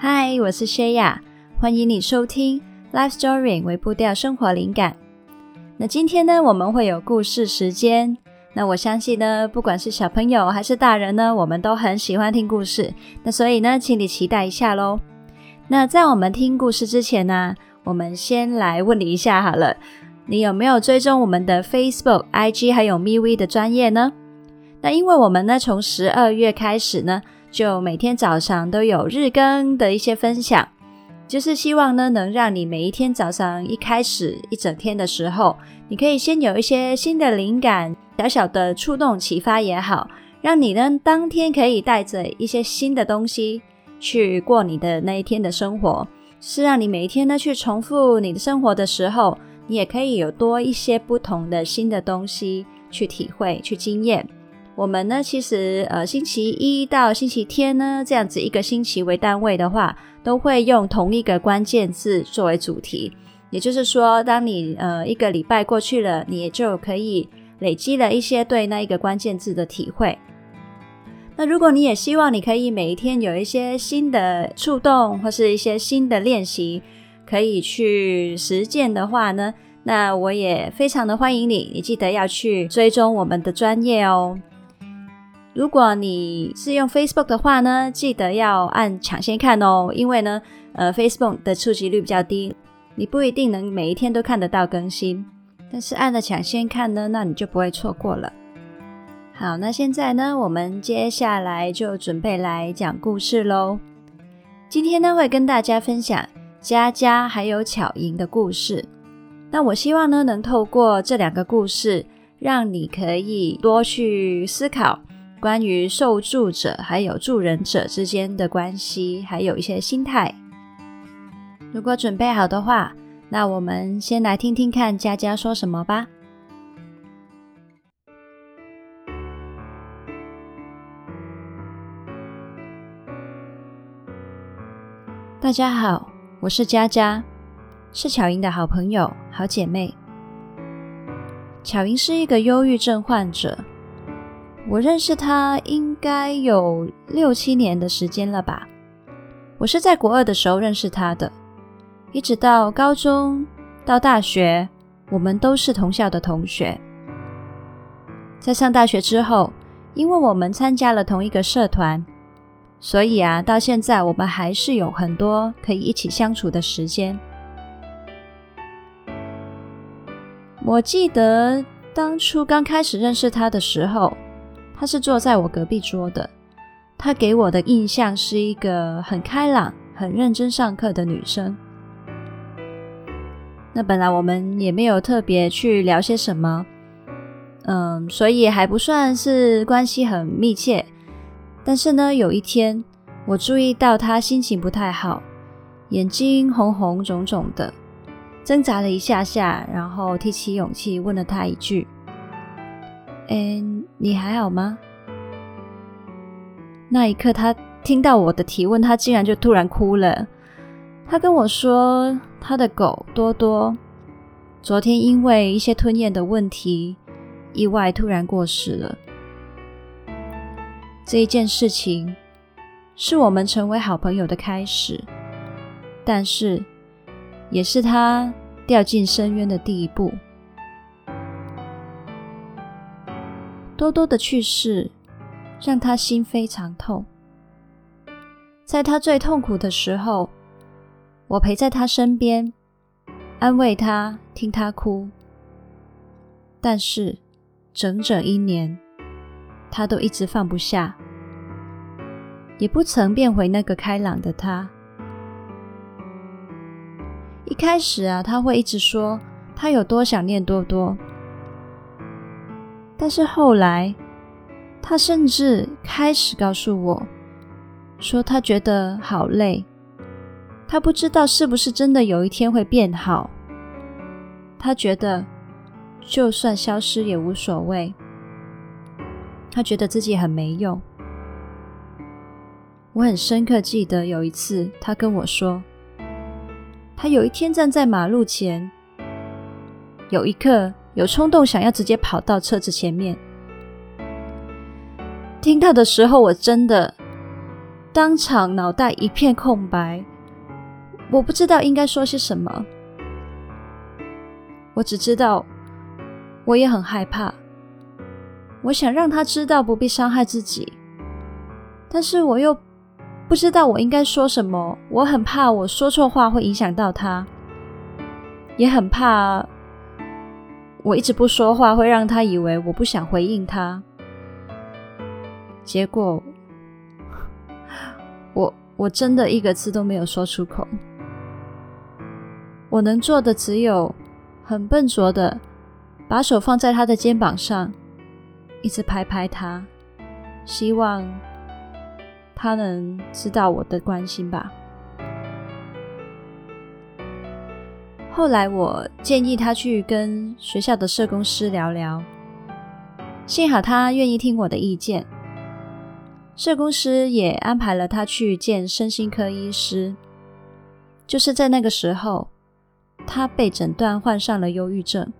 嗨，我是薛雅，欢迎你收听 Life Story 为步调生活灵感。那今天呢，我们会有故事时间。那我相信呢，不管是小朋友还是大人呢，我们都很喜欢听故事。那所以呢，请你期待一下喽。那在我们听故事之前呢，我们先来问你一下好了，你有没有追踪我们的 Facebook、IG 还有 MeWe 的专业呢？那因为我们呢，从十二月开始呢，就每天早上都有日更的一些分享，就是希望呢，能让你每一天早上一开始一整天的时候，你可以先有一些新的灵感，小小的触动启发也好，让你呢当天可以带着一些新的东西去过你的那一天的生活，是让你每一天呢去重复你的生活的时候，你也可以有多一些不同的新的东西去体会、去经验。我们呢，其实呃，星期一到星期天呢，这样子一个星期为单位的话，都会用同一个关键字作为主题。也就是说，当你呃一个礼拜过去了，你也就可以累积了一些对那一个关键字的体会。那如果你也希望你可以每一天有一些新的触动，或是一些新的练习，可以去实践的话呢，那我也非常的欢迎你。你记得要去追踪我们的专业哦。如果你是用 Facebook 的话呢，记得要按抢先看哦，因为呢，呃，Facebook 的触及率比较低，你不一定能每一天都看得到更新。但是按了抢先看呢，那你就不会错过了。好，那现在呢，我们接下来就准备来讲故事喽。今天呢，会跟大家分享佳佳还有巧莹的故事。那我希望呢，能透过这两个故事，让你可以多去思考。关于受助者还有助人者之间的关系，还有一些心态。如果准备好的话，那我们先来听听看佳佳说什么吧。大家好，我是佳佳，是巧莹的好朋友、好姐妹。巧莹是一个忧郁症患者。我认识他应该有六七年的时间了吧。我是在国二的时候认识他的，一直到高中到大学，我们都是同校的同学。在上大学之后，因为我们参加了同一个社团，所以啊，到现在我们还是有很多可以一起相处的时间。我记得当初刚开始认识他的时候。她是坐在我隔壁桌的，她给我的印象是一个很开朗、很认真上课的女生。那本来我们也没有特别去聊些什么，嗯，所以还不算是关系很密切。但是呢，有一天我注意到她心情不太好，眼睛红红肿肿的，挣扎了一下下，然后提起勇气问了她一句。嗯，你还好吗？那一刻，他听到我的提问，他竟然就突然哭了。他跟我说，他的狗多多昨天因为一些吞咽的问题，意外突然过世了。这一件事情是我们成为好朋友的开始，但是也是他掉进深渊的第一步。多多的去世，让他心非常痛。在他最痛苦的时候，我陪在他身边，安慰他，听他哭。但是整整一年，他都一直放不下，也不曾变回那个开朗的他。一开始啊，他会一直说他有多想念多多。但是后来，他甚至开始告诉我，说他觉得好累，他不知道是不是真的有一天会变好。他觉得就算消失也无所谓，他觉得自己很没用。我很深刻记得有一次，他跟我说，他有一天站在马路前，有一刻。有冲动想要直接跑到车子前面。听到的时候，我真的当场脑袋一片空白，我不知道应该说些什么。我只知道，我也很害怕。我想让他知道不必伤害自己，但是我又不知道我应该说什么。我很怕我说错话会影响到他，也很怕我一直不说话会让他以为我不想回应他。结果，我我真的一个字都没有说出口。我能做的只有。很笨拙的，把手放在他的肩膀上，一直拍拍他，希望他能知道我的关心吧。后来我建议他去跟学校的社工师聊聊，幸好他愿意听我的意见。社工师也安排了他去见身心科医师。就是在那个时候。他被诊断患上了忧郁症。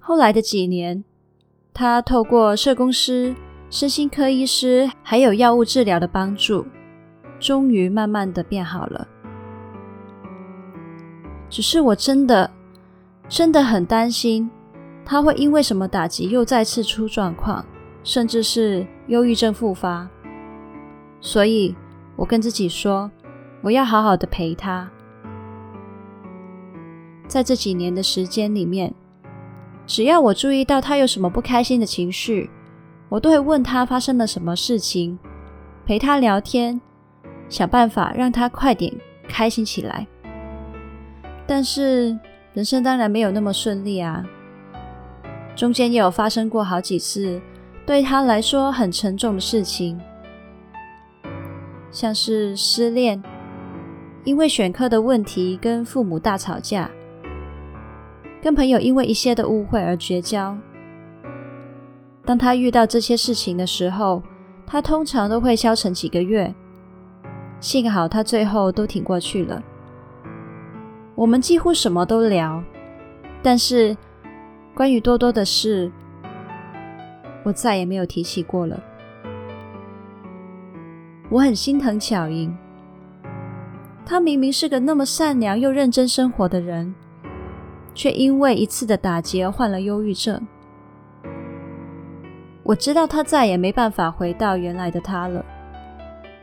后来的几年，他透过社工师、身心科医师还有药物治疗的帮助，终于慢慢的变好了。只是我真的真的很担心，他会因为什么打击又再次出状况，甚至是忧郁症复发。所以我跟自己说，我要好好的陪他。在这几年的时间里面，只要我注意到他有什么不开心的情绪，我都会问他发生了什么事情，陪他聊天，想办法让他快点开心起来。但是人生当然没有那么顺利啊，中间也有发生过好几次对他来说很沉重的事情，像是失恋，因为选课的问题跟父母大吵架。跟朋友因为一些的误会而绝交。当他遇到这些事情的时候，他通常都会消沉几个月。幸好他最后都挺过去了。我们几乎什么都聊，但是关于多多的事，我再也没有提起过了。我很心疼巧莹，她明明是个那么善良又认真生活的人。却因为一次的打击而患了忧郁症。我知道她再也没办法回到原来的她了。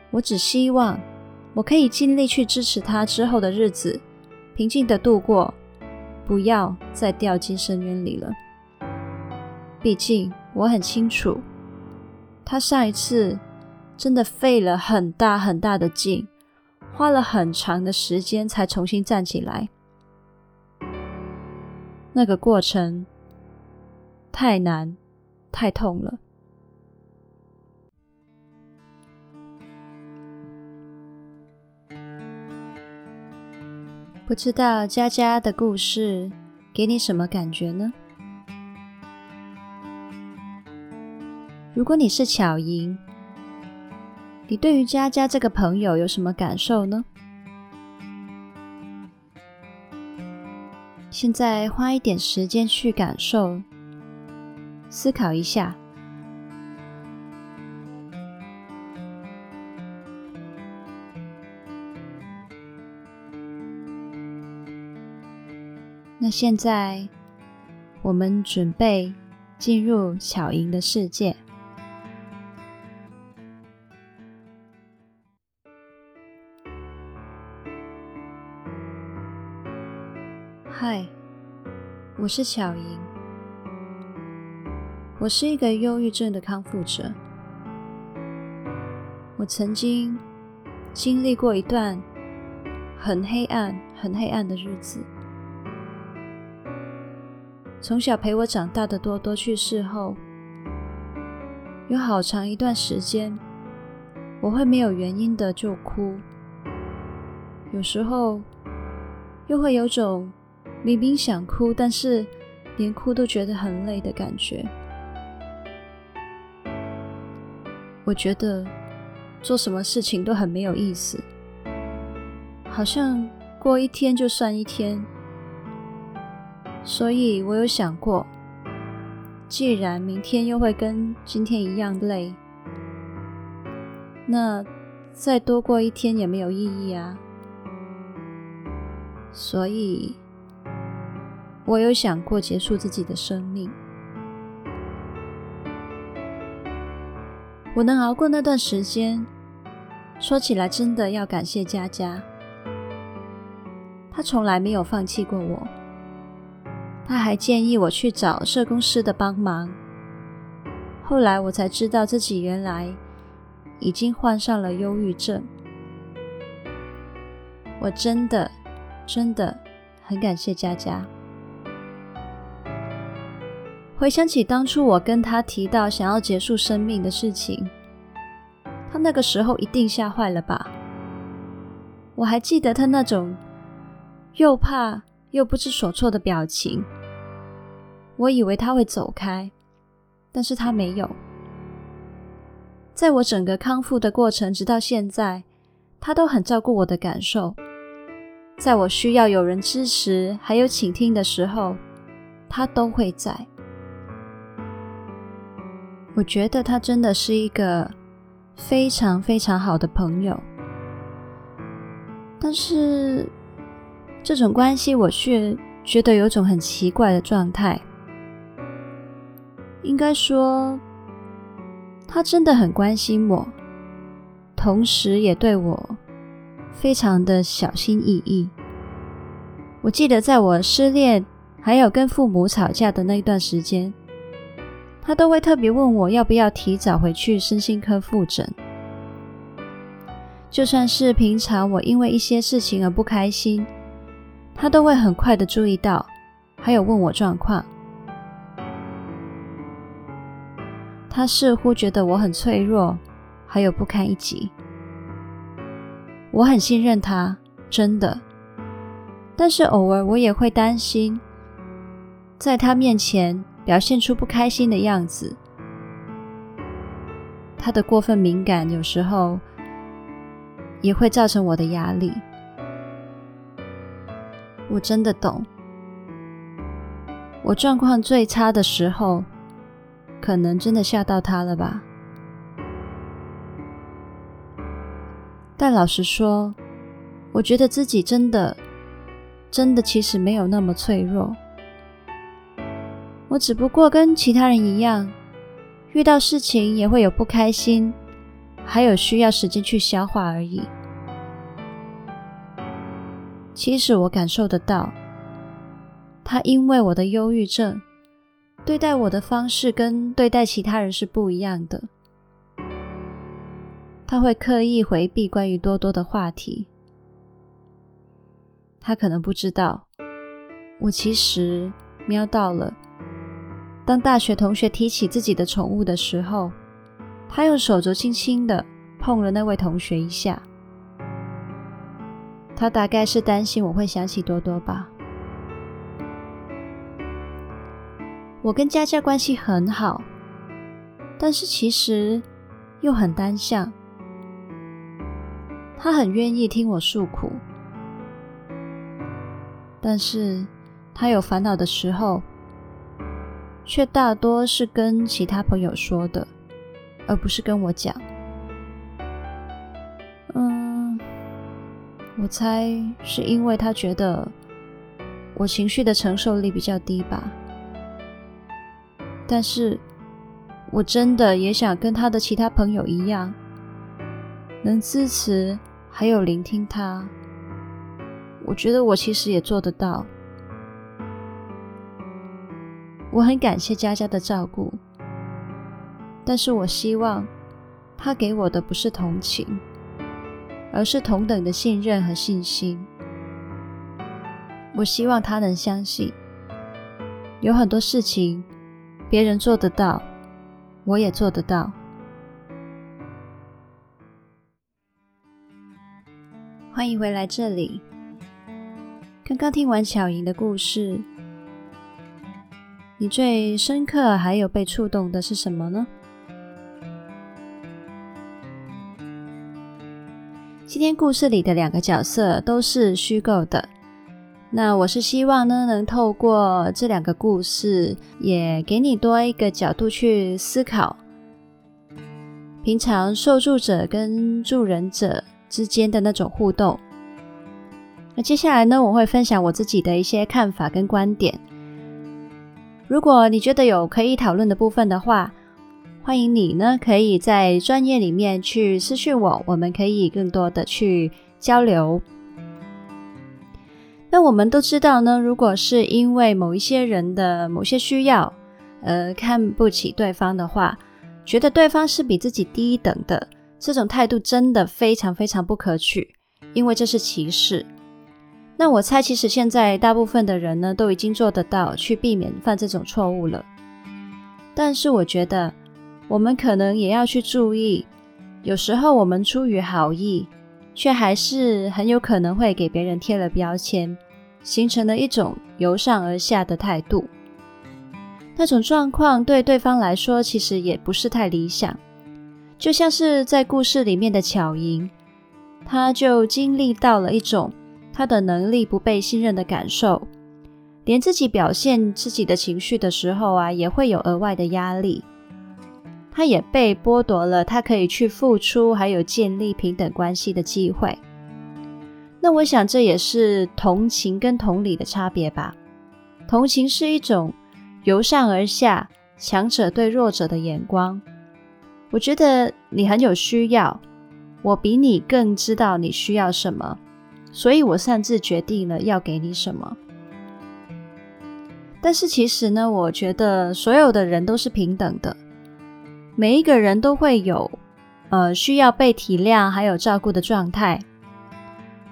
我只希望我可以尽力去支持她之后的日子，平静的度过，不要再掉进深渊里了。毕竟我很清楚，他上一次真的费了很大很大的劲，花了很长的时间才重新站起来。那个过程太难，太痛了。不知道佳佳的故事给你什么感觉呢？如果你是巧莹，你对于佳佳这个朋友有什么感受呢？现在花一点时间去感受、思考一下。那现在，我们准备进入巧莹的世界。嗨，我是巧莹。我是一个忧郁症的康复者。我曾经经历过一段很黑暗、很黑暗的日子。从小陪我长大的多多去世后，有好长一段时间，我会没有原因的就哭。有时候又会有种。明明想哭，但是连哭都觉得很累的感觉。我觉得做什么事情都很没有意思，好像过一天就算一天。所以我有想过，既然明天又会跟今天一样累，那再多过一天也没有意义啊。所以，我有想过结束自己的生命。我能熬过那段时间，说起来真的要感谢佳佳。她从来没有放弃过我，他还建议我去找社工师的帮忙。后来我才知道自己原来已经患上了忧郁症。我真的。真的很感谢佳佳。回想起当初我跟他提到想要结束生命的事情，他那个时候一定吓坏了吧？我还记得他那种又怕又不知所措的表情。我以为他会走开，但是他没有。在我整个康复的过程，直到现在，他都很照顾我的感受。在我需要有人支持，还有倾听的时候，他都会在。我觉得他真的是一个非常非常好的朋友，但是这种关系我却觉得有种很奇怪的状态。应该说，他真的很关心我，同时也对我。非常的小心翼翼。我记得在我失恋，还有跟父母吵架的那一段时间，他都会特别问我要不要提早回去身心科复诊。就算是平常我因为一些事情而不开心，他都会很快的注意到，还有问我状况。他似乎觉得我很脆弱，还有不堪一击。我很信任他，真的。但是偶尔我也会担心，在他面前表现出不开心的样子。他的过分敏感有时候也会造成我的压力。我真的懂。我状况最差的时候，可能真的吓到他了吧。但老实说，我觉得自己真的、真的其实没有那么脆弱。我只不过跟其他人一样，遇到事情也会有不开心，还有需要时间去消化而已。其实我感受得到，他因为我的忧郁症，对待我的方式跟对待其他人是不一样的。他会刻意回避关于多多的话题。他可能不知道，我其实瞄到了。当大学同学提起自己的宠物的时候，他用手肘轻轻的碰了那位同学一下。他大概是担心我会想起多多吧。我跟佳佳关系很好，但是其实又很单向。他很愿意听我诉苦，但是他有烦恼的时候，却大多是跟其他朋友说的，而不是跟我讲。嗯，我猜是因为他觉得我情绪的承受力比较低吧。但是我真的也想跟他的其他朋友一样，能支持。还有聆听他，我觉得我其实也做得到。我很感谢佳佳的照顾，但是我希望他给我的不是同情，而是同等的信任和信心。我希望他能相信，有很多事情别人做得到，我也做得到。欢迎回来这里。刚刚听完巧莹的故事，你最深刻还有被触动的是什么呢？今天故事里的两个角色都是虚构的，那我是希望呢，能透过这两个故事，也给你多一个角度去思考。平常受助者跟助人者之间的那种互动。那接下来呢，我会分享我自己的一些看法跟观点。如果你觉得有可以讨论的部分的话，欢迎你呢可以在专业里面去私讯我，我们可以更多的去交流。那我们都知道呢，如果是因为某一些人的某些需要呃看不起对方的话，觉得对方是比自己低一等的，这种态度真的非常非常不可取，因为这是歧视。那我猜，其实现在大部分的人呢，都已经做得到去避免犯这种错误了。但是我觉得，我们可能也要去注意，有时候我们出于好意，却还是很有可能会给别人贴了标签，形成了一种由上而下的态度。那种状况对对方来说，其实也不是太理想。就像是在故事里面的巧莹，他就经历到了一种。他的能力不被信任的感受，连自己表现自己的情绪的时候啊，也会有额外的压力。他也被剥夺了他可以去付出，还有建立平等关系的机会。那我想这也是同情跟同理的差别吧。同情是一种由上而下，强者对弱者的眼光。我觉得你很有需要，我比你更知道你需要什么。所以我擅自决定了要给你什么，但是其实呢，我觉得所有的人都是平等的，每一个人都会有呃需要被体谅还有照顾的状态。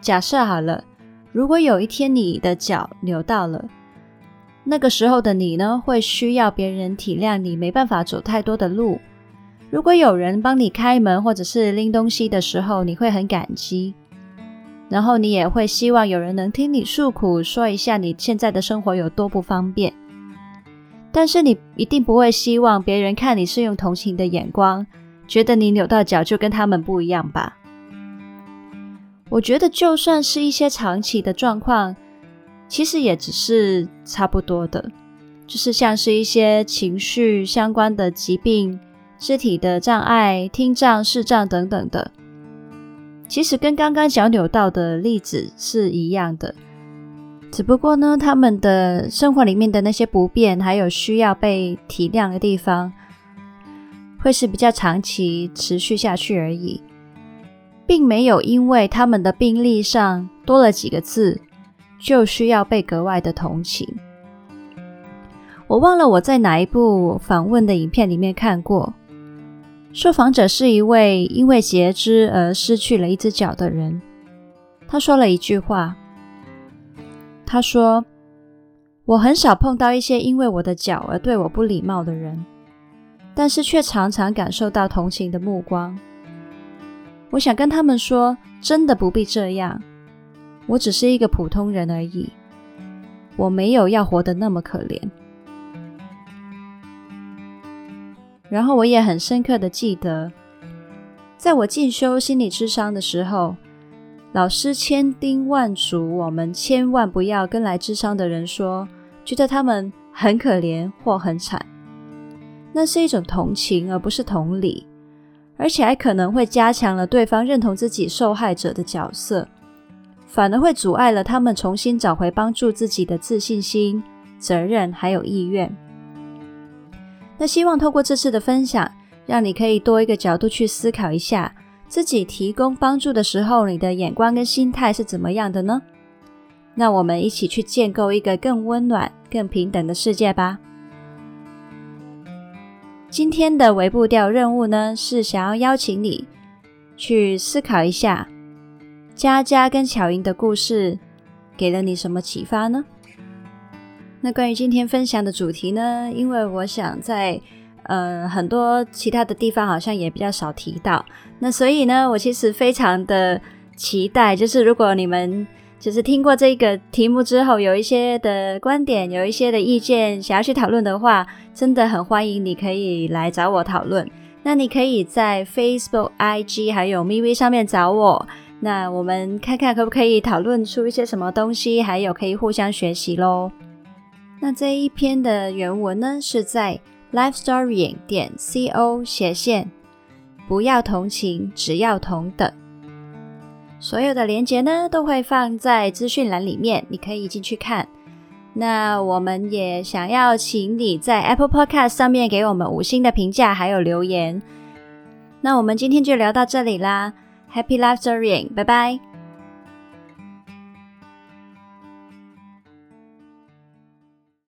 假设好了，如果有一天你的脚扭到了，那个时候的你呢，会需要别人体谅你没办法走太多的路。如果有人帮你开门或者是拎东西的时候，你会很感激。然后你也会希望有人能听你诉苦，说一下你现在的生活有多不方便。但是你一定不会希望别人看你是用同情的眼光，觉得你扭到脚就跟他们不一样吧？我觉得就算是一些长期的状况，其实也只是差不多的，就是像是一些情绪相关的疾病、肢体的障碍、听障、视障等等的。其实跟刚刚脚扭到的例子是一样的，只不过呢，他们的生活里面的那些不便，还有需要被体谅的地方，会是比较长期持续下去而已，并没有因为他们的病历上多了几个字，就需要被格外的同情。我忘了我在哪一部访问的影片里面看过。受访者是一位因为截肢而失去了一只脚的人。他说了一句话：“他说，我很少碰到一些因为我的脚而对我不礼貌的人，但是却常常感受到同情的目光。我想跟他们说，真的不必这样。我只是一个普通人而已，我没有要活得那么可怜。”然后我也很深刻的记得，在我进修心理智商的时候，老师千叮万嘱我们千万不要跟来咨商的人说，觉得他们很可怜或很惨，那是一种同情而不是同理，而且还可能会加强了对方认同自己受害者的角色，反而会阻碍了他们重新找回帮助自己的自信心、责任还有意愿。那希望透过这次的分享，让你可以多一个角度去思考一下，自己提供帮助的时候，你的眼光跟心态是怎么样的呢？那我们一起去建构一个更温暖、更平等的世界吧。今天的微步调任务呢，是想要邀请你去思考一下，佳佳跟巧莹的故事给了你什么启发呢？那关于今天分享的主题呢，因为我想在呃很多其他的地方好像也比较少提到，那所以呢，我其实非常的期待，就是如果你们就是听过这个题目之后，有一些的观点，有一些的意见想要去讨论的话，真的很欢迎你可以来找我讨论。那你可以在 Facebook、IG 还有 MeWe 上面找我，那我们看看可不可以讨论出一些什么东西，还有可以互相学习喽。那这一篇的原文呢，是在 lifestorying 点 co 斜线不要同情，只要同等。所有的连接呢，都会放在资讯栏里面，你可以进去看。那我们也想要请你在 Apple Podcast 上面给我们五星的评价，还有留言。那我们今天就聊到这里啦，Happy Life Storying，拜拜。